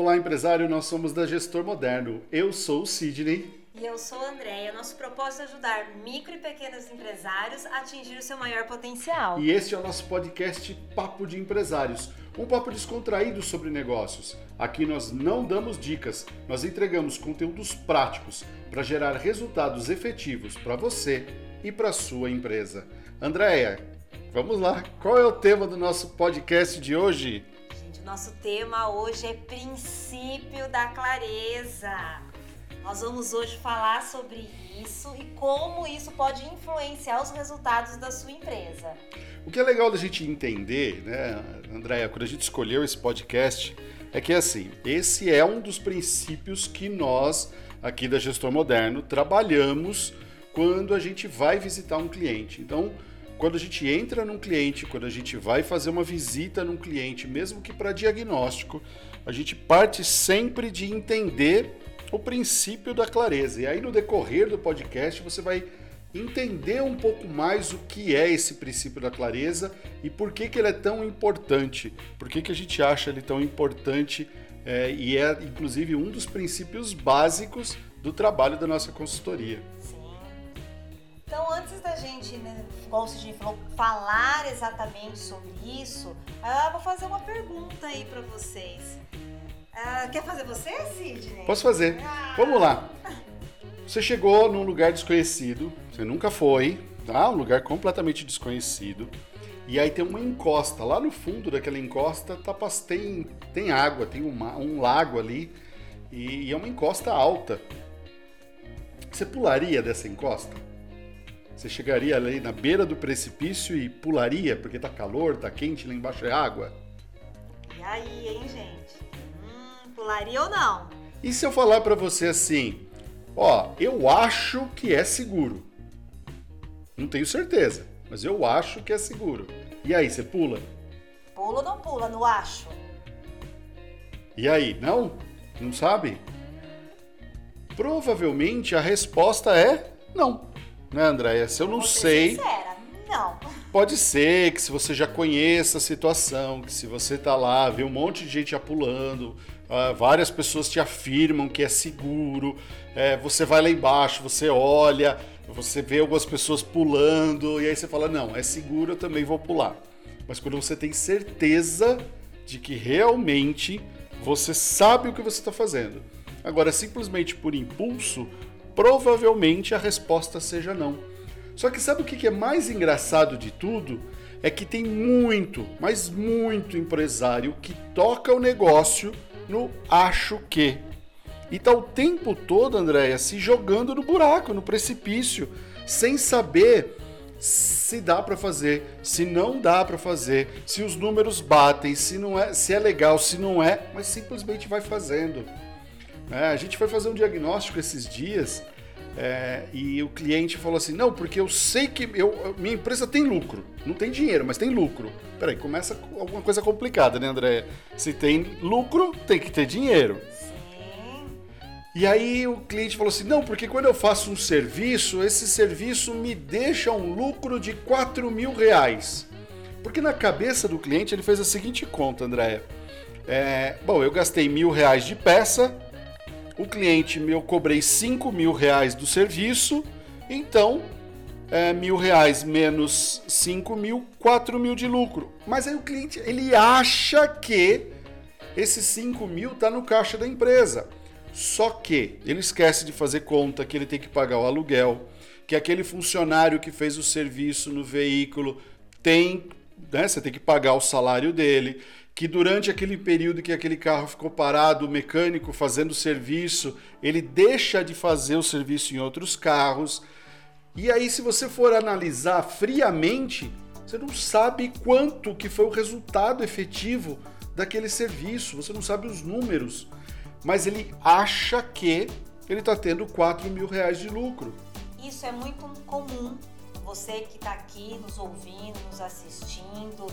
Olá, empresário, nós somos da Gestor Moderno. Eu sou o Sidney. E eu sou a Andréia. Nosso propósito é ajudar micro e pequenos empresários a atingir o seu maior potencial. E este é o nosso podcast Papo de Empresários, um papo descontraído sobre negócios. Aqui nós não damos dicas, nós entregamos conteúdos práticos para gerar resultados efetivos para você e para sua empresa. Andréia, vamos lá. Qual é o tema do nosso podcast de hoje? Nosso tema hoje é princípio da clareza. Nós vamos hoje falar sobre isso e como isso pode influenciar os resultados da sua empresa. O que é legal da gente entender, né, Andréia, quando a gente escolheu esse podcast, é que assim, esse é um dos princípios que nós aqui da Gestor Moderno trabalhamos quando a gente vai visitar um cliente. Então, quando a gente entra num cliente, quando a gente vai fazer uma visita num cliente, mesmo que para diagnóstico, a gente parte sempre de entender o princípio da clareza. E aí no decorrer do podcast você vai entender um pouco mais o que é esse princípio da clareza e por que, que ele é tão importante, por que, que a gente acha ele tão importante é, e é inclusive um dos princípios básicos do trabalho da nossa consultoria. Então, antes da gente, né, como a gente falou, falar exatamente sobre isso, eu vou fazer uma pergunta aí para vocês. Uh, quer fazer você, Sidney? Posso fazer. Ah. Vamos lá. Você chegou num lugar desconhecido, você nunca foi, tá? Um lugar completamente desconhecido. E aí tem uma encosta. Lá no fundo daquela encosta tá, tem, tem água, tem uma, um lago ali. E, e é uma encosta alta. Você pularia dessa encosta? Você chegaria ali na beira do precipício e pularia, porque tá calor, tá quente, lá embaixo é água? E aí, hein, gente? Hum, pularia ou não? E se eu falar para você assim, ó, eu acho que é seguro. Não tenho certeza, mas eu acho que é seguro. E aí, você pula? Pula ou não pula, no acho? E aí, não? Não sabe? Provavelmente a resposta é não né, Andréia? Se eu não sei. Sincera, não. Pode ser que se você já conheça a situação, que se você tá lá, vê um monte de gente já pulando, uh, várias pessoas te afirmam que é seguro, é, você vai lá embaixo, você olha, você vê algumas pessoas pulando, e aí você fala, não, é seguro, eu também vou pular. Mas quando você tem certeza de que realmente você sabe o que você está fazendo. Agora, simplesmente por impulso, provavelmente a resposta seja não. Só que sabe o que é mais engraçado de tudo? É que tem muito, mas muito empresário que toca o negócio no acho que. E tá o tempo todo, Andréia, se jogando no buraco, no precipício, sem saber se dá para fazer, se não dá para fazer, se os números batem, se não é, se é legal, se não é, mas simplesmente vai fazendo. É, a gente foi fazer um diagnóstico esses dias é, e o cliente falou assim: não, porque eu sei que eu, minha empresa tem lucro. Não tem dinheiro, mas tem lucro. Peraí, começa alguma coisa complicada, né, André? Se tem lucro, tem que ter dinheiro. Sim. E aí o cliente falou assim: não, porque quando eu faço um serviço, esse serviço me deixa um lucro de 4 mil reais. Porque na cabeça do cliente ele fez a seguinte conta, André. É, bom, eu gastei mil reais de peça, o cliente eu cobrei 5 mil reais do serviço, então é, mil reais menos 5 mil, 4 mil de lucro. Mas aí o cliente ele acha que esses 5 mil está no caixa da empresa. Só que ele esquece de fazer conta que ele tem que pagar o aluguel, que aquele funcionário que fez o serviço no veículo tem, né, você tem que pagar o salário dele, que durante aquele período que aquele carro ficou parado, o mecânico fazendo serviço, ele deixa de fazer o serviço em outros carros. E aí, se você for analisar friamente, você não sabe quanto que foi o resultado efetivo daquele serviço, você não sabe os números, mas ele acha que ele está tendo 4 mil reais de lucro. Isso é muito comum. Você que está aqui nos ouvindo, nos assistindo,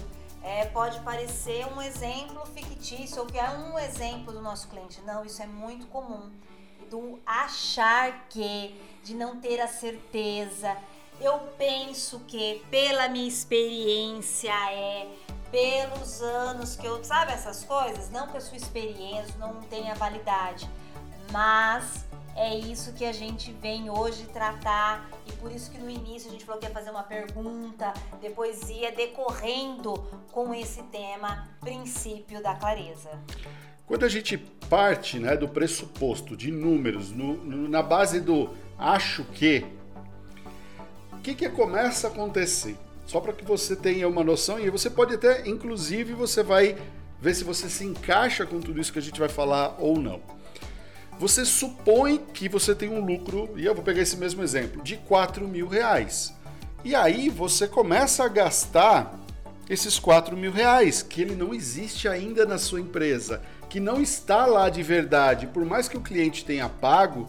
é, pode parecer um exemplo fictício ou que é um exemplo do nosso cliente. Não, isso é muito comum. Do achar que, de não ter a certeza. Eu penso que, pela minha experiência, é pelos anos que eu. Sabe essas coisas? Não que a sua experiência não tenha validade, mas é isso que a gente vem hoje tratar e por isso que no início a gente falou que ia fazer uma pergunta, depois ia decorrendo com esse tema, princípio da clareza. Quando a gente parte né, do pressuposto de números, no, no, na base do acho que, o que, que começa a acontecer? Só para que você tenha uma noção, e você pode até, inclusive, você vai ver se você se encaixa com tudo isso que a gente vai falar ou não você supõe que você tem um lucro, e eu vou pegar esse mesmo exemplo, de 4 mil reais. E aí você começa a gastar esses 4 mil reais, que ele não existe ainda na sua empresa, que não está lá de verdade, por mais que o cliente tenha pago.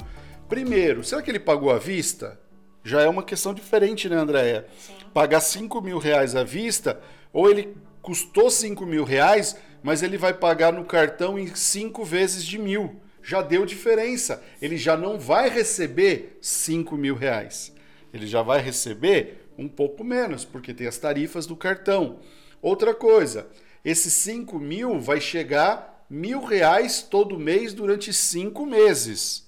Primeiro, será que ele pagou à vista? Já é uma questão diferente, né, Andréia? Pagar 5 mil reais à vista, ou ele custou 5 mil reais, mas ele vai pagar no cartão em 5 vezes de mil já deu diferença. Ele já não vai receber 5 mil reais. Ele já vai receber um pouco menos, porque tem as tarifas do cartão. Outra coisa, esses 5 mil vai chegar mil reais todo mês durante cinco meses.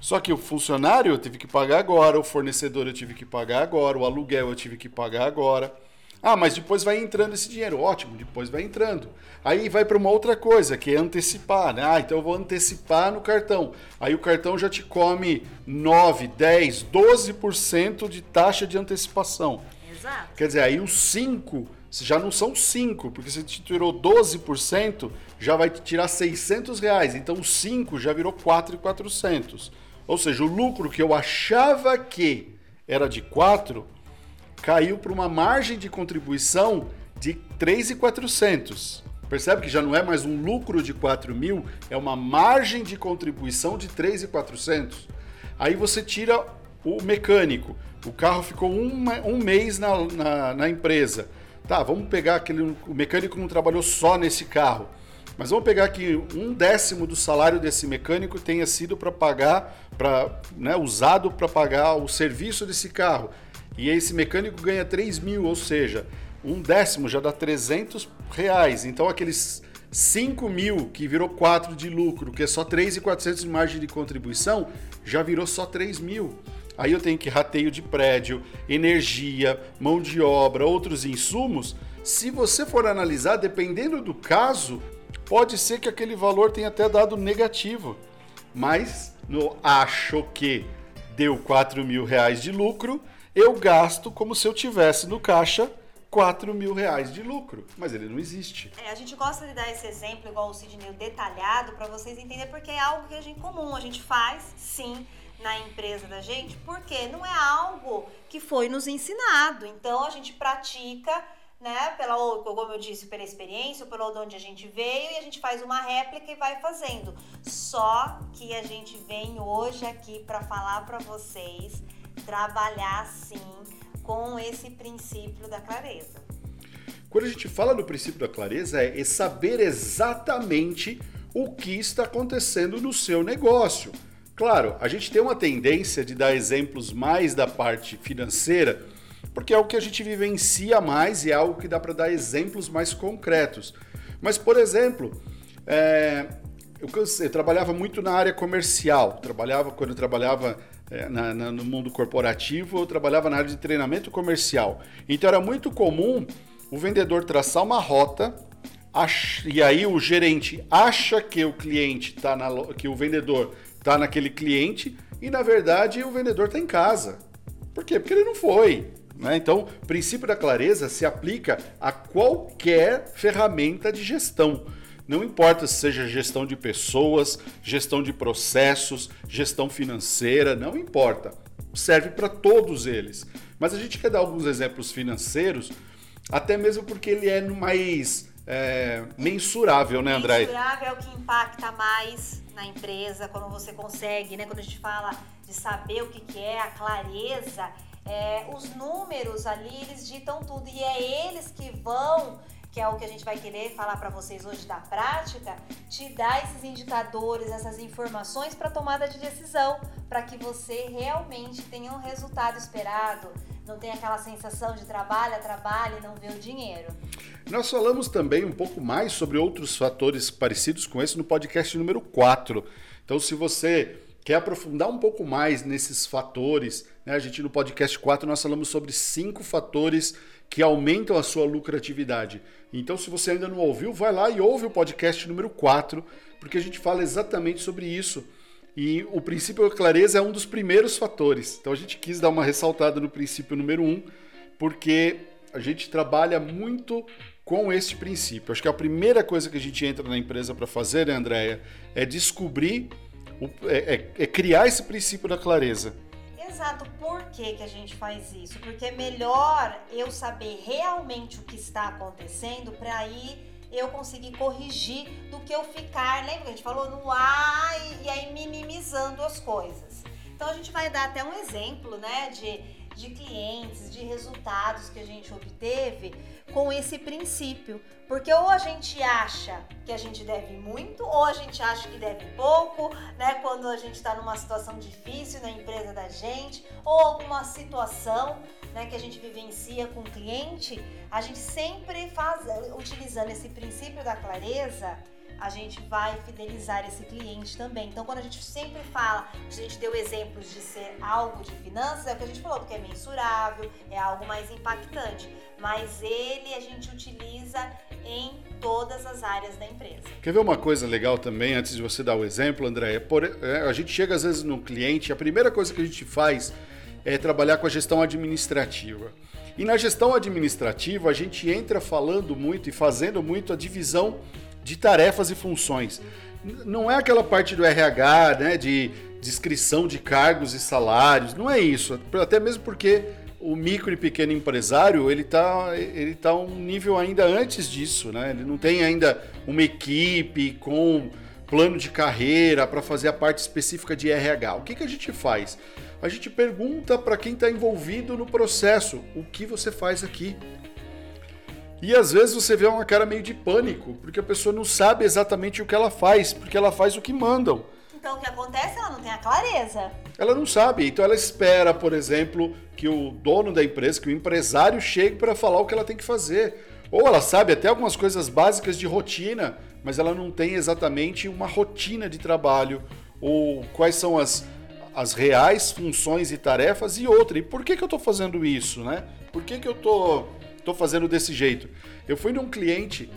Só que o funcionário eu tive que pagar agora, o fornecedor eu tive que pagar agora, o aluguel eu tive que pagar agora. Ah, mas depois vai entrando esse dinheiro. Ótimo, depois vai entrando. Aí vai para uma outra coisa, que é antecipar. Né? Ah, então eu vou antecipar no cartão. Aí o cartão já te come 9, 10, 12% de taxa de antecipação. Exato. Quer dizer, aí os 5 já não são 5, porque você te tirou 12%, já vai te tirar 600 reais. Então o 5 já virou 4,400. Ou seja, o lucro que eu achava que era de 4 caiu para uma margem de contribuição de 3,400. Percebe que já não é mais um lucro de 4 mil, é uma margem de contribuição de 3,400. Aí você tira o mecânico. O carro ficou um, um mês na, na, na, empresa. Tá, vamos pegar aquele. O mecânico não trabalhou só nesse carro. Mas vamos pegar que um décimo do salário desse mecânico tenha sido para pagar, para né, usado para pagar o serviço desse carro e esse mecânico ganha 3 mil, ou seja, um décimo já dá 300 reais. Então aqueles 5 mil que virou 4 de lucro, que é só 3,400 de margem de contribuição, já virou só 3 mil. Aí eu tenho que rateio de prédio, energia, mão de obra, outros insumos. Se você for analisar, dependendo do caso, pode ser que aquele valor tenha até dado negativo. Mas no acho que deu 4 mil reais de lucro, eu gasto como se eu tivesse no caixa 4 mil reais de lucro, mas ele não existe. É, a gente gosta de dar esse exemplo, igual o Sidney, detalhado, para vocês entenderem, porque é algo que a gente comum, a gente faz, sim, na empresa da gente, porque não é algo que foi nos ensinado. Então a gente pratica, né, pela, como eu disse, pela experiência, pelo onde a gente veio, e a gente faz uma réplica e vai fazendo. Só que a gente vem hoje aqui para falar para vocês trabalhar sim com esse princípio da clareza. Quando a gente fala do princípio da clareza, é saber exatamente o que está acontecendo no seu negócio. Claro, a gente tem uma tendência de dar exemplos mais da parte financeira, porque é o que a gente vivencia mais e é algo que dá para dar exemplos mais concretos. Mas, por exemplo, é, eu, eu, trabalhava muito na área comercial, trabalhava quando eu trabalhava é, na, na, no mundo corporativo, eu trabalhava na área de treinamento comercial. Então era muito comum o vendedor traçar uma rota e aí o gerente acha que o cliente tá na, que o vendedor está naquele cliente e na verdade o vendedor está em casa. Por quê? Porque ele não foi. Né? Então, o princípio da clareza se aplica a qualquer ferramenta de gestão. Não importa se seja gestão de pessoas, gestão de processos, gestão financeira, não importa. Serve para todos eles. Mas a gente quer dar alguns exemplos financeiros, até mesmo porque ele é mais é, mensurável, né, André? Mensurável é o que impacta mais na empresa, quando você consegue, né? Quando a gente fala de saber o que, que é a clareza, é, os números ali, eles ditam tudo. E é eles que vão que é o que a gente vai querer falar para vocês hoje da prática, te dá esses indicadores, essas informações para tomada de decisão. para que você realmente tenha um resultado esperado, não tenha aquela sensação de trabalha, trabalha e não vê o dinheiro. Nós falamos também um pouco mais sobre outros fatores parecidos com esse no podcast número 4. Então, se você quer aprofundar um pouco mais nesses fatores, né? a gente no podcast 4 nós falamos sobre cinco fatores que aumentam a sua lucratividade. Então, se você ainda não ouviu, vai lá e ouve o podcast número 4, porque a gente fala exatamente sobre isso. E o princípio da clareza é um dos primeiros fatores. Então, a gente quis dar uma ressaltada no princípio número 1, porque a gente trabalha muito com este princípio. Acho que a primeira coisa que a gente entra na empresa para fazer, né, Andréia, é descobrir, é, é, é criar esse princípio da clareza. Exato. Por que, que a gente faz isso? Porque é melhor eu saber realmente o que está acontecendo para aí eu conseguir corrigir do que eu ficar, lembra que a gente falou no ar e, aí minimizando as coisas. Então a gente vai dar até um exemplo, né, de de clientes, de resultados que a gente obteve com esse princípio. Porque ou a gente acha que a gente deve muito, ou a gente acha que deve pouco, né? Quando a gente está numa situação difícil na empresa da gente, ou alguma situação né, que a gente vivencia com o cliente, a gente sempre faz, utilizando esse princípio da clareza, a gente vai fidelizar esse cliente também. Então, quando a gente sempre fala, a gente deu exemplos de ser algo de finanças, é o que a gente falou, porque é mensurável, é algo mais impactante. Mas ele a gente utiliza em todas as áreas da empresa. Quer ver uma coisa legal também, antes de você dar o exemplo, André? Por, é, a gente chega às vezes no cliente, a primeira coisa que a gente faz é trabalhar com a gestão administrativa. E na gestão administrativa, a gente entra falando muito e fazendo muito a divisão de tarefas e funções. Não é aquela parte do RH, né, de descrição de cargos e salários, não é isso. Até mesmo porque o micro e pequeno empresário ele está ele tá um nível ainda antes disso, né? Ele não tem ainda uma equipe com plano de carreira para fazer a parte específica de RH. O que, que a gente faz? A gente pergunta para quem está envolvido no processo o que você faz aqui. E às vezes você vê uma cara meio de pânico, porque a pessoa não sabe exatamente o que ela faz, porque ela faz o que mandam. Então o que acontece? Ela não tem a clareza. Ela não sabe. Então ela espera, por exemplo, que o dono da empresa, que o empresário chegue para falar o que ela tem que fazer. Ou ela sabe até algumas coisas básicas de rotina, mas ela não tem exatamente uma rotina de trabalho ou quais são as, as reais funções e tarefas e outra. E por que, que eu estou fazendo isso, né? Por que, que eu estou tô fazendo desse jeito. Eu fui num cliente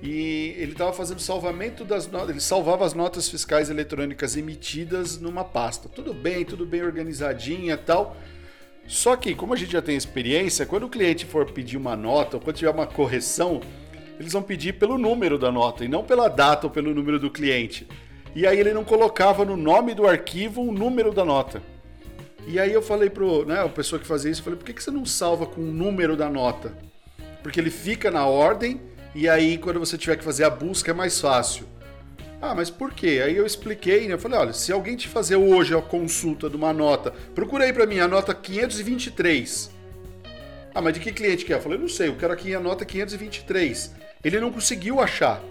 e ele estava fazendo salvamento das notas, ele salvava as notas fiscais eletrônicas emitidas numa pasta. Tudo bem, tudo bem organizadinha tal. Só que, como a gente já tem experiência, quando o cliente for pedir uma nota ou quando tiver uma correção, eles vão pedir pelo número da nota e não pela data ou pelo número do cliente. E aí ele não colocava no nome do arquivo o número da nota. E aí eu falei pro, né, a pessoa que fazia isso, eu falei, por que, que você não salva com o número da nota? Porque ele fica na ordem e aí quando você tiver que fazer a busca é mais fácil. Ah, mas por quê? Aí eu expliquei, né? Eu falei, olha, se alguém te fazer hoje a consulta de uma nota, procura aí para mim a nota 523. Ah, mas de que cliente que é? Eu falei, não sei, eu quero aqui a nota 523. Ele não conseguiu achar.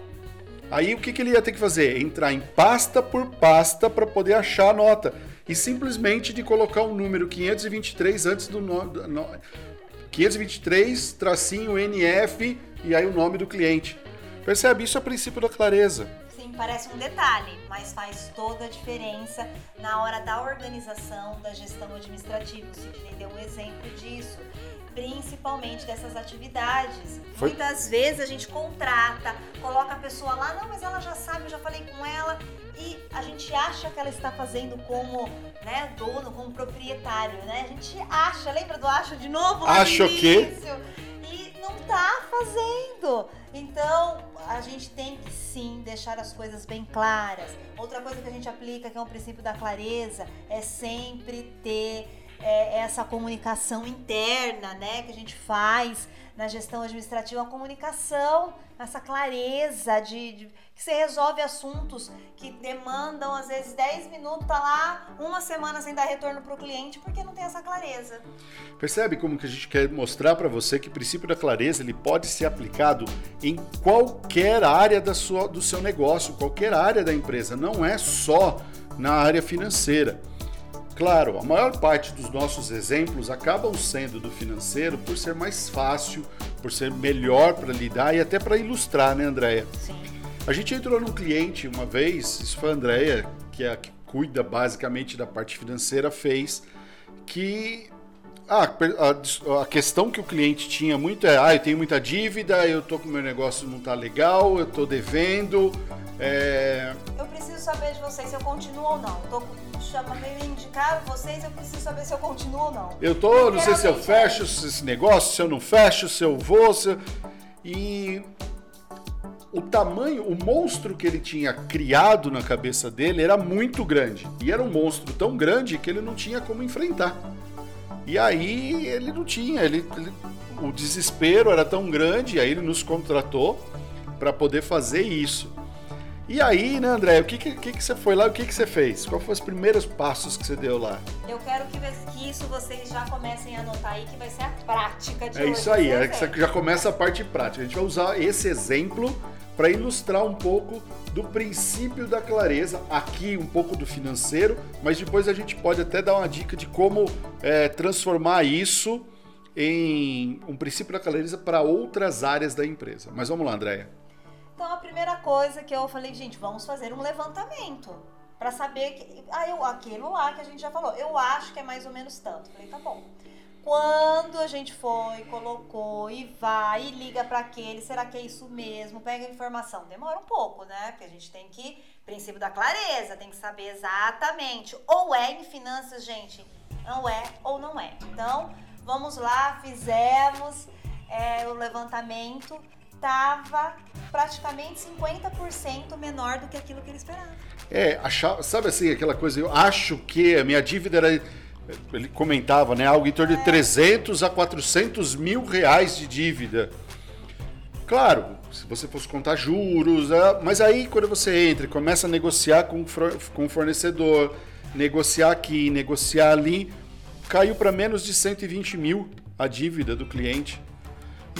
Aí o que, que ele ia ter que fazer? Entrar em pasta por pasta para poder achar a nota. E simplesmente de colocar o número 523 antes do nome. 523 tracinho NF e aí o nome do cliente. Percebe? Isso é o princípio da clareza. Sim, parece um detalhe, mas faz toda a diferença na hora da organização, da gestão administrativa. O Sidney deu um exemplo disso principalmente dessas atividades. Foi? Muitas vezes a gente contrata, coloca a pessoa lá, não, mas ela já sabe, eu já falei com ela, e a gente acha que ela está fazendo como né, dono, como proprietário, né? A gente acha, lembra do acho de novo? Acho que. E não tá fazendo. Então, a gente tem que sim deixar as coisas bem claras. Outra coisa que a gente aplica, que é um princípio da clareza, é sempre ter é, essa comunicação interna, né, que a gente faz na gestão administrativa, a comunicação, essa clareza de, de, que você resolve assuntos que demandam às vezes 10 minutos, tá lá uma semana sem dar retorno para o cliente porque não tem essa clareza. Percebe como que a gente quer mostrar para você que o princípio da clareza ele pode ser aplicado em qualquer área da sua, do seu negócio, qualquer área da empresa, não é só na área financeira. Claro, a maior parte dos nossos exemplos acabam sendo do financeiro por ser mais fácil, por ser melhor para lidar e até para ilustrar, né, Andréia? Sim. A gente entrou num cliente uma vez, isso foi a Andréia, que é a que cuida basicamente da parte financeira, fez, que ah, a, a, questão que o cliente tinha muito é, ah, eu tenho muita dívida, eu tô com meu negócio não tá legal, eu tô devendo. É... Saber de vocês se eu continuo ou não. Tô chamando indicar vocês, eu preciso saber se eu continuo ou não. Eu tô, não sei se eu fecho esse negócio, se eu não fecho, se eu vou, se eu... E o tamanho, o monstro que ele tinha criado na cabeça dele era muito grande. E era um monstro tão grande que ele não tinha como enfrentar. E aí ele não tinha, ele, ele o desespero era tão grande, aí ele nos contratou para poder fazer isso. E aí, né, André, o que, que, que, você foi lá, o que, que você fez? Qual foram os primeiros passos que você deu lá? Eu quero que, que isso vocês já comecem a anotar aí, que vai ser a prática de É hoje, isso aí, é que já começa a parte prática. A gente vai usar esse exemplo para ilustrar um pouco do princípio da clareza, aqui um pouco do financeiro, mas depois a gente pode até dar uma dica de como é, transformar isso em um princípio da clareza para outras áreas da empresa. Mas vamos lá, Andréia. Então a primeira coisa que eu falei, gente, vamos fazer um levantamento para saber que ah, eu, aquilo lá que a gente já falou, eu acho que é mais ou menos tanto. Falei, tá bom. Quando a gente foi, colocou e vai e liga para aquele, será que é isso mesmo? Pega a informação. Demora um pouco, né? Porque a gente tem que, princípio da clareza, tem que saber exatamente. Ou é em finanças, gente, não é ou não é. Então, vamos lá, fizemos é, o levantamento, tava praticamente 50% menor do que aquilo que ele esperava. É, achava, sabe assim, aquela coisa, eu acho que a minha dívida era ele comentava, né? Algo em torno de 300 a 400 mil reais de dívida. Claro, se você fosse contar juros, é, mas aí quando você entra e começa a negociar com, com o fornecedor, negociar aqui, negociar ali, caiu para menos de 120 mil a dívida do cliente.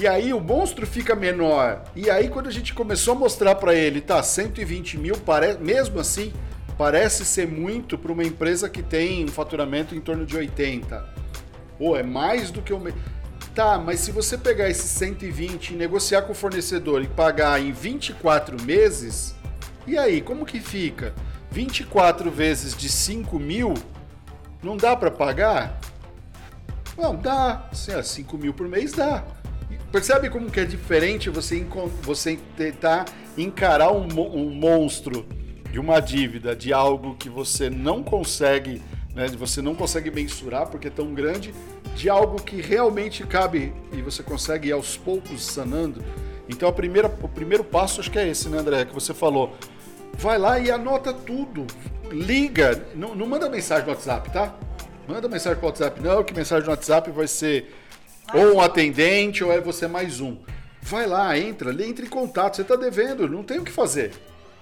E aí o monstro fica menor. E aí quando a gente começou a mostrar para ele, tá, 120 mil, pare... mesmo assim, parece ser muito para uma empresa que tem um faturamento em torno de 80. Pô, é mais do que o. Tá, mas se você pegar esse 120 e negociar com o fornecedor e pagar em 24 meses, e aí, como que fica? 24 vezes de 5 mil, não dá para pagar? Não, dá. Assim, 5 mil por mês dá. Percebe como que é diferente você, você tentar encarar um, um monstro de uma dívida, de algo que você não consegue, né, você não consegue mensurar porque é tão grande, de algo que realmente cabe e você consegue ir aos poucos sanando. Então a primeira, o primeiro passo acho que é esse, né, André, que você falou. Vai lá e anota tudo. Liga, não, não manda mensagem no WhatsApp, tá? Manda mensagem pro WhatsApp, não, que mensagem no WhatsApp vai ser ou um atendente ou é você mais um. Vai lá, entra, entra em contato. Você está devendo, não tem o que fazer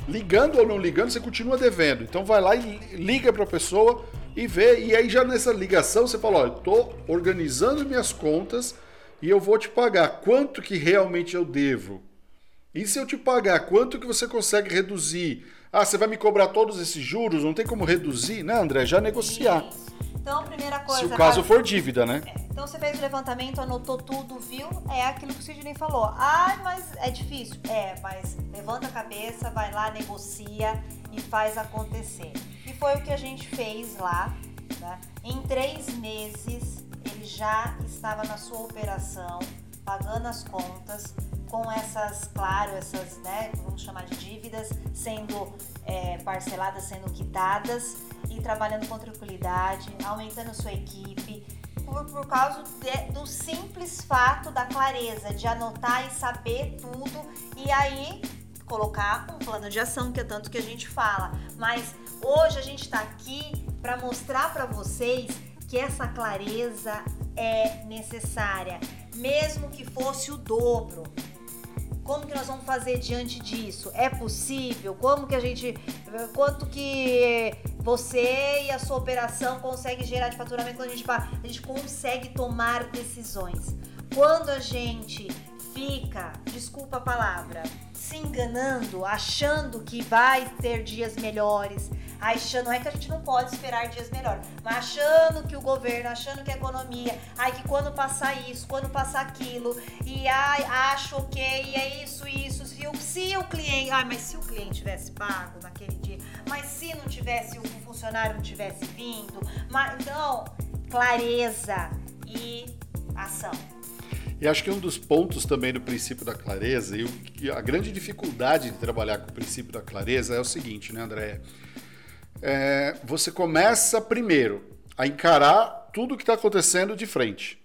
ligando ou não ligando, você continua devendo. Então vai lá e liga para a pessoa e vê. E aí já nessa ligação você fala, olha, estou organizando minhas contas e eu vou te pagar quanto que realmente eu devo. E se eu te pagar, quanto que você consegue reduzir? Ah, você vai me cobrar todos esses juros? Não tem como reduzir? Né, André? Já negociar. Então, a primeira coisa. Se o caso for dívida, né? É. Então, você fez o levantamento, anotou tudo, viu? É aquilo que o Sidney falou. Ah, mas é difícil. É, mas levanta a cabeça, vai lá, negocia e faz acontecer. E foi o que a gente fez lá. Né? Em três meses, ele já estava na sua operação, pagando as contas, com essas, claro, essas, né, vamos chamar de dívidas, sendo é, parceladas, sendo quitadas e trabalhando com tranquilidade, aumentando sua equipe, por, por causa de, do simples fato da clareza, de anotar e saber tudo e aí colocar um plano de ação, que é tanto que a gente fala. Mas hoje a gente está aqui para mostrar para vocês que essa clareza é necessária, mesmo que fosse o dobro. Como que nós vamos fazer diante disso? É possível? Como que a gente. Quanto que você e a sua operação consegue gerar de faturamento quando a gente, a gente consegue tomar decisões? Quando a gente fica, desculpa a palavra, se enganando, achando que vai ter dias melhores, achando, não é que a gente não pode esperar dias melhores, mas achando que o governo, achando que a economia, ai que quando passar isso, quando passar aquilo, e ai, acho ok, é isso, isso, se o, se o cliente, ai, mas se o cliente tivesse pago naquele dia, mas se não tivesse, o funcionário não tivesse vindo, mas então, clareza e ação. E acho que um dos pontos também do princípio da clareza, e a grande dificuldade de trabalhar com o princípio da clareza é o seguinte, né, André? É, você começa primeiro a encarar tudo o que está acontecendo de frente.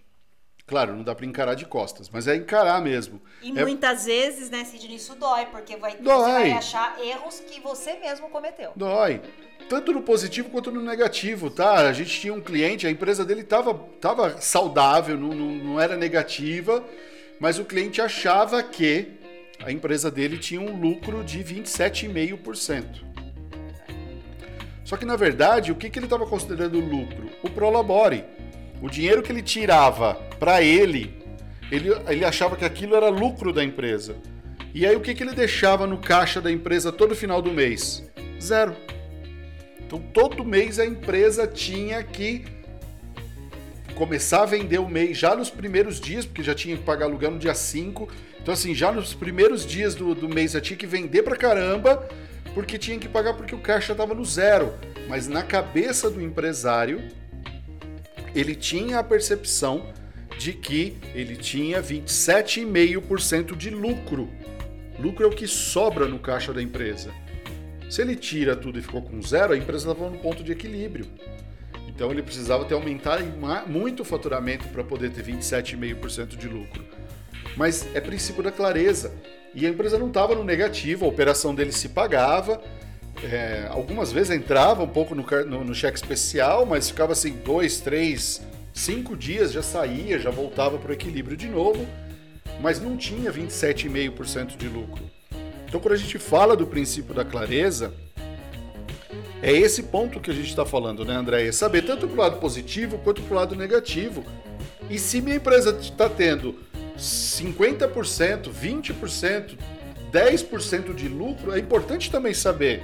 Claro, não dá para encarar de costas, mas é encarar mesmo. E é... muitas vezes, né, Sidney, isso dói, porque vai, dói. você vai achar erros que você mesmo cometeu. Dói tanto no positivo quanto no negativo, tá? A gente tinha um cliente, a empresa dele estava tava saudável, não, não, não era negativa, mas o cliente achava que a empresa dele tinha um lucro de 27,5%. Só que na verdade, o que, que ele estava considerando lucro? O Prolabore. O dinheiro que ele tirava para ele, ele, ele achava que aquilo era lucro da empresa. E aí o que, que ele deixava no caixa da empresa todo final do mês? Zero. Então, todo mês a empresa tinha que começar a vender o mês já nos primeiros dias, porque já tinha que pagar aluguel no dia 5. Então, assim, já nos primeiros dias do, do mês já tinha que vender pra caramba, porque tinha que pagar porque o caixa estava no zero. Mas na cabeça do empresário, ele tinha a percepção de que ele tinha 27,5% de lucro. Lucro é o que sobra no caixa da empresa. Se ele tira tudo e ficou com zero, a empresa estava no ponto de equilíbrio. Então ele precisava ter aumentado muito o faturamento para poder ter 27,5% de lucro. Mas é princípio da clareza. E a empresa não estava no negativo, a operação dele se pagava. É, algumas vezes entrava um pouco no, no, no cheque especial, mas ficava assim dois, três, cinco dias, já saía, já voltava para o equilíbrio de novo, mas não tinha 27,5% de lucro. Então, quando a gente fala do princípio da clareza, é esse ponto que a gente está falando, né, André? Saber tanto para o lado positivo quanto para o lado negativo. E se minha empresa está tendo 50%, 20%, 10% de lucro, é importante também saber,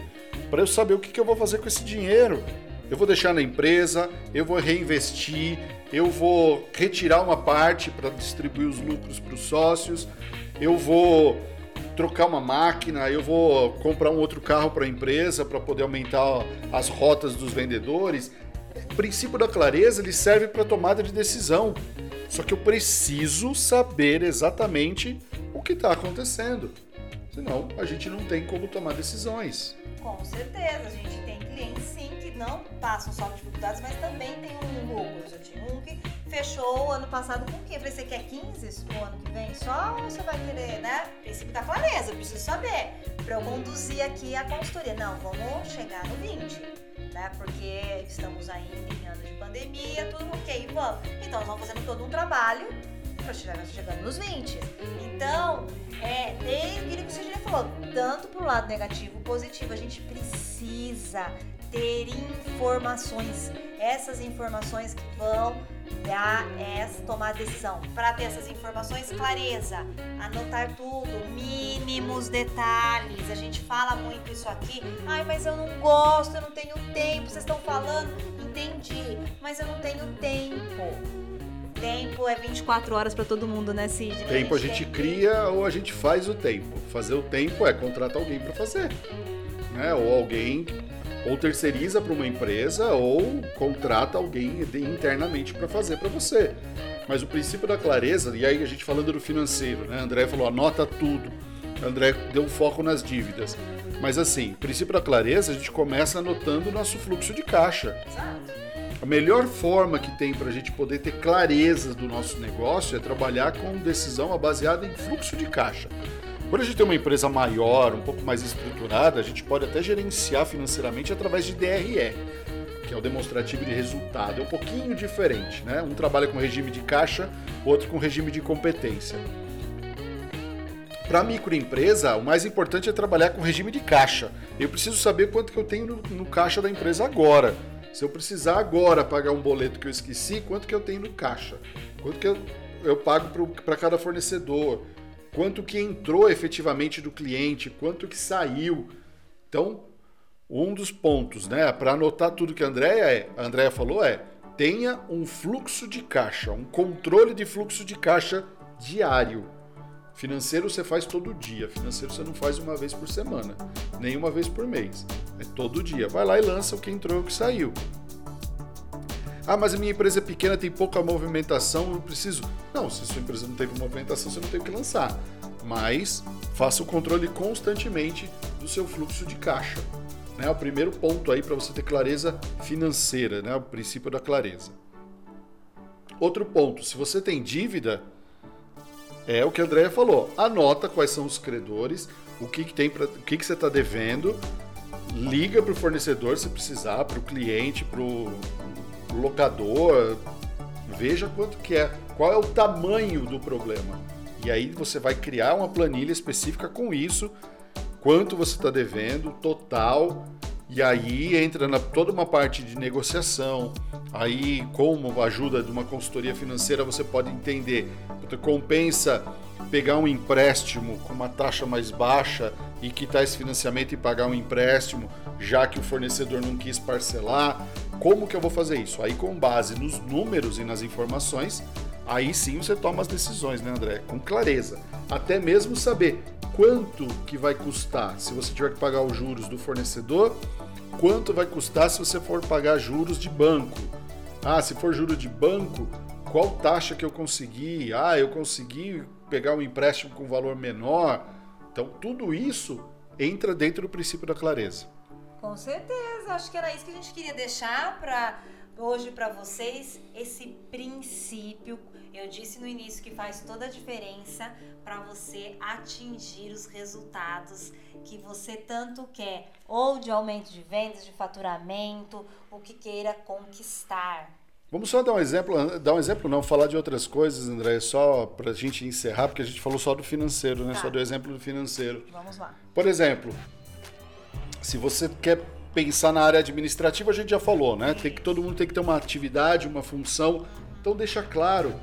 para eu saber o que, que eu vou fazer com esse dinheiro. Eu vou deixar na empresa, eu vou reinvestir, eu vou retirar uma parte para distribuir os lucros para os sócios, eu vou trocar uma máquina, eu vou comprar um outro carro para a empresa para poder aumentar as rotas dos vendedores. O princípio da clareza ele serve para tomada de decisão. Só que eu preciso saber exatamente o que está acontecendo. Senão a gente não tem como tomar decisões. Com certeza, a gente tem clientes sim que não passam só dificuldades, mas também tem um lucro. Eu tinha um que fechou o ano passado com o quê? Eu falei, você quer 15 o ano que vem só ou você vai querer, né? Princípio da clareza, eu preciso saber. Para eu conduzir aqui a consultoria. Não, vamos chegar no 20, né? Porque estamos ainda em ano de pandemia, tudo ok, vamos. Então, nós vamos fazendo todo um trabalho para chegar chegando nos 20. Então, é, aquilo que você já falou, tanto pro lado negativo positivo, a gente precisa ter informações, essas informações que vão dar essa tomar decisão. Para ter essas informações, clareza, anotar tudo, mínimos detalhes. A gente fala muito isso aqui. Ai, mas eu não gosto, eu não tenho tempo. Vocês estão falando, entendi, mas eu não tenho tempo. Tempo é 24 horas para todo mundo, né, Cid? Tempo a gente, a gente cria ou a gente faz o tempo. Fazer o tempo é contratar alguém para fazer. Né? Ou alguém ou terceiriza para uma empresa ou contrata alguém internamente para fazer para você. Mas o princípio da clareza, e aí a gente falando do financeiro, né? André falou, anota tudo. André deu foco nas dívidas. Mas assim, o princípio da clareza, a gente começa anotando o nosso fluxo de caixa. Exato. A melhor forma que tem para a gente poder ter clareza do nosso negócio é trabalhar com decisão baseada em fluxo de caixa. Quando a gente tem uma empresa maior, um pouco mais estruturada, a gente pode até gerenciar financeiramente através de DRE, que é o demonstrativo de resultado. É um pouquinho diferente, né? Um trabalha com regime de caixa, outro com regime de competência. Para a microempresa, o mais importante é trabalhar com regime de caixa. Eu preciso saber quanto que eu tenho no, no caixa da empresa agora. Se eu precisar agora pagar um boleto que eu esqueci, quanto que eu tenho no caixa? Quanto que eu, eu pago para cada fornecedor? Quanto que entrou efetivamente do cliente, quanto que saiu. Então, um dos pontos, né, para anotar tudo que a Andrea é, a Andrea falou é: tenha um fluxo de caixa, um controle de fluxo de caixa diário. Financeiro você faz todo dia, financeiro você não faz uma vez por semana, nem uma vez por mês. É todo dia. Vai lá e lança o que entrou e o que saiu. Ah, mas a minha empresa é pequena, tem pouca movimentação, eu preciso. Não, se sua empresa não teve movimentação, você não tem o que lançar. Mas faça o controle constantemente do seu fluxo de caixa. Né? O primeiro ponto aí para você ter clareza financeira, né? o princípio da clareza. Outro ponto, se você tem dívida, é o que a Andrea falou. Anota quais são os credores, o que, que tem para o que, que você está devendo, liga para o fornecedor se precisar, para o cliente, para o locador, veja quanto que é, qual é o tamanho do problema. E aí você vai criar uma planilha específica com isso, quanto você está devendo, total, e aí entra na, toda uma parte de negociação. Aí, como ajuda de uma consultoria financeira, você pode entender. Compensa pegar um empréstimo com uma taxa mais baixa e quitar esse financiamento e pagar um empréstimo, já que o fornecedor não quis parcelar. Como que eu vou fazer isso? Aí, com base nos números e nas informações, aí sim você toma as decisões, né, André? Com clareza. Até mesmo saber quanto que vai custar se você tiver que pagar os juros do fornecedor, quanto vai custar se você for pagar juros de banco. Ah, se for juro de banco, qual taxa que eu consegui? Ah, eu consegui pegar um empréstimo com valor menor. Então, tudo isso entra dentro do princípio da clareza. Com certeza, acho que era isso que a gente queria deixar para hoje para vocês esse princípio eu disse no início que faz toda a diferença para você atingir os resultados que você tanto quer, ou de aumento de vendas, de faturamento, o que queira conquistar. Vamos só dar um exemplo, dar um exemplo não, falar de outras coisas, André, só para a gente encerrar, porque a gente falou só do financeiro, né? Tá. Só do exemplo do financeiro. Vamos lá. Por exemplo, se você quer pensar na área administrativa, a gente já falou, né? Tem que todo mundo tem que ter uma atividade, uma função. Então deixa claro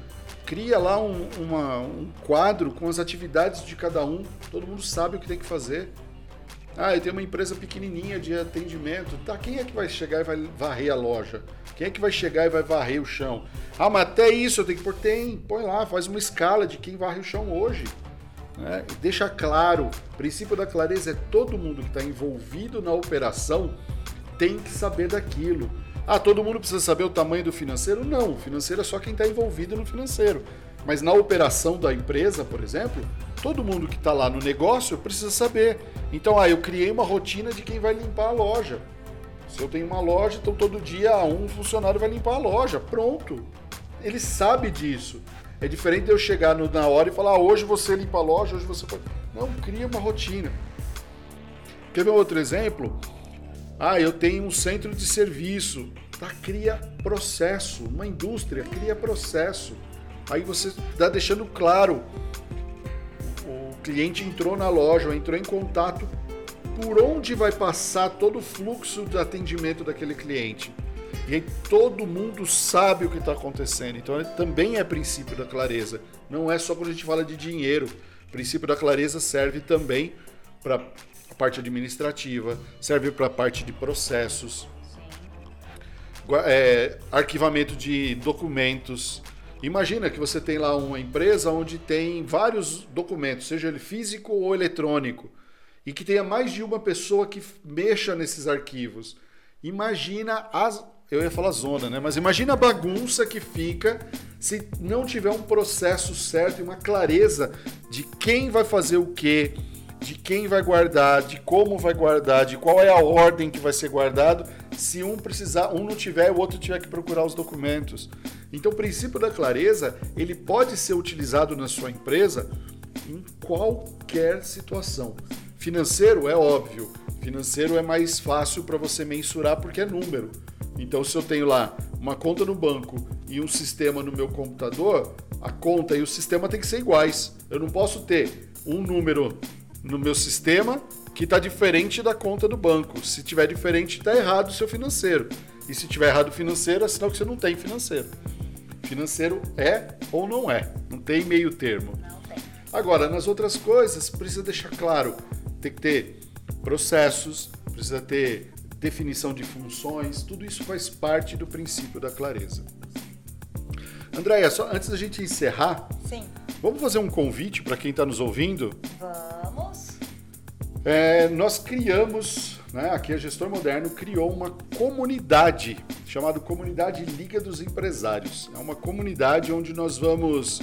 cria lá um, uma, um quadro com as atividades de cada um, todo mundo sabe o que tem que fazer. Ah, eu tenho uma empresa pequenininha de atendimento. Tá, quem é que vai chegar e vai varrer a loja? Quem é que vai chegar e vai varrer o chão? Ah, mas até isso eu tenho que pôr. Tem, põe lá, faz uma escala de quem varre o chão hoje. Né? Deixa claro, o princípio da clareza é todo mundo que está envolvido na operação tem que saber daquilo. Ah, todo mundo precisa saber o tamanho do financeiro? Não, o financeiro é só quem está envolvido no financeiro. Mas na operação da empresa, por exemplo, todo mundo que está lá no negócio precisa saber. Então, ah, eu criei uma rotina de quem vai limpar a loja. Se eu tenho uma loja, então todo dia um funcionário vai limpar a loja. Pronto. Ele sabe disso. É diferente eu chegar no, na hora e falar, ah, hoje você limpa a loja, hoje você pode. Não, cria uma rotina. Quer ver outro exemplo? Ah, eu tenho um centro de serviço. Tá, cria processo. Uma indústria cria processo. Aí você está deixando claro. O cliente entrou na loja, entrou em contato. Por onde vai passar todo o fluxo de atendimento daquele cliente? E aí todo mundo sabe o que está acontecendo. Então também é princípio da clareza. Não é só quando a gente fala de dinheiro. O princípio da clareza serve também para parte administrativa, serve para a parte de processos, é, arquivamento de documentos. Imagina que você tem lá uma empresa onde tem vários documentos, seja ele físico ou eletrônico, e que tenha mais de uma pessoa que mexa nesses arquivos. Imagina as. Eu ia falar zona, né? Mas imagina a bagunça que fica se não tiver um processo certo e uma clareza de quem vai fazer o quê, de quem vai guardar, de como vai guardar, de qual é a ordem que vai ser guardado, se um precisar, um não tiver, o outro tiver que procurar os documentos. Então, o princípio da clareza, ele pode ser utilizado na sua empresa em qualquer situação. Financeiro é óbvio, financeiro é mais fácil para você mensurar porque é número. Então, se eu tenho lá uma conta no banco e um sistema no meu computador, a conta e o sistema tem que ser iguais. Eu não posso ter um número no meu sistema que está diferente da conta do banco. Se tiver diferente, está errado o seu financeiro. E se tiver errado o financeiro, é sinal que você não tem financeiro. Financeiro é ou não é. Não tem meio termo. Agora, nas outras coisas, precisa deixar claro. Tem que ter processos, precisa ter definição de funções, tudo isso faz parte do princípio da clareza. Andréia, só antes da gente encerrar, Sim. vamos fazer um convite para quem está nos ouvindo? Vamos. É, nós criamos, né, aqui a Gestor Moderno criou uma comunidade chamada Comunidade Liga dos Empresários. É uma comunidade onde nós vamos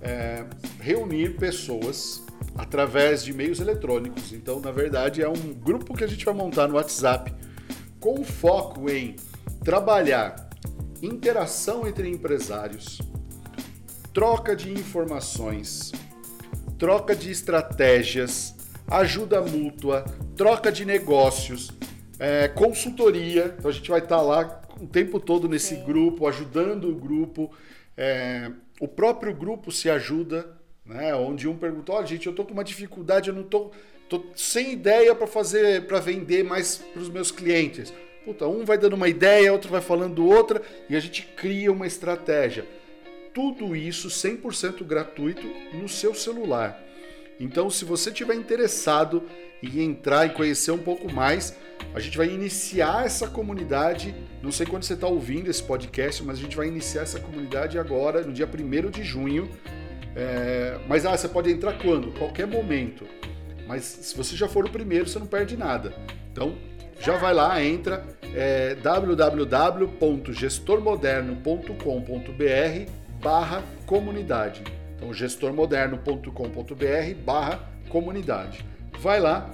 é, reunir pessoas através de meios eletrônicos. Então, na verdade, é um grupo que a gente vai montar no WhatsApp com foco em trabalhar interação entre empresários, troca de informações, troca de estratégias, ajuda mútua, troca de negócios, é, consultoria. Então a gente vai estar lá o tempo todo nesse Sim. grupo, ajudando o grupo. É, o próprio grupo se ajuda, né? Onde um pergunta, olha, gente, eu tô com uma dificuldade, eu não tô, tô sem ideia para fazer, para vender mais para os meus clientes. Puta, um vai dando uma ideia, outro vai falando outra e a gente cria uma estratégia. Tudo isso 100% gratuito no seu celular. Então, se você tiver interessado em entrar e conhecer um pouco mais, a gente vai iniciar essa comunidade. Não sei quando você está ouvindo esse podcast, mas a gente vai iniciar essa comunidade agora, no dia 1 de junho. É, mas ah, você pode entrar quando? Qualquer momento. Mas se você já for o primeiro, você não perde nada. Então, já vai lá, entra é, www.gestormoderno.com.br barra comunidade. Então, gestormoderno.com.br barra comunidade. Vai lá,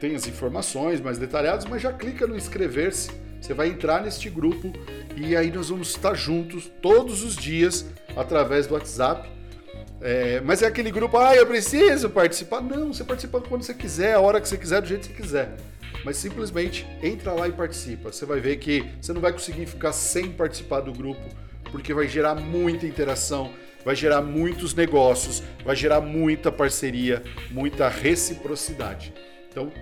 tem as informações mais detalhadas, mas já clica no inscrever-se. Você vai entrar neste grupo e aí nós vamos estar juntos todos os dias através do WhatsApp. É, mas é aquele grupo, ah, eu preciso participar. Não, você participa quando você quiser, a hora que você quiser, do jeito que você quiser. Mas simplesmente entra lá e participa. Você vai ver que você não vai conseguir ficar sem participar do grupo, porque vai gerar muita interação, vai gerar muitos negócios, vai gerar muita parceria, muita reciprocidade. Então,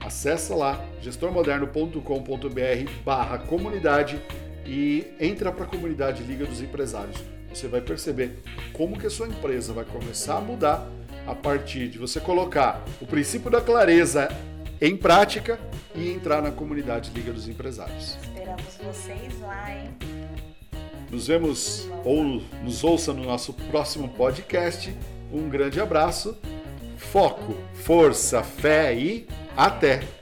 acessa lá gestormoderno.com.br barra comunidade e entra para a comunidade Liga dos Empresários. Você vai perceber como que a sua empresa vai começar a mudar a partir de você colocar o princípio da clareza em prática e entrar na comunidade Liga dos Empresários. Esperamos vocês lá, hein? Nos vemos ou nos ouça no nosso próximo podcast. Um grande abraço, foco, força, fé e até!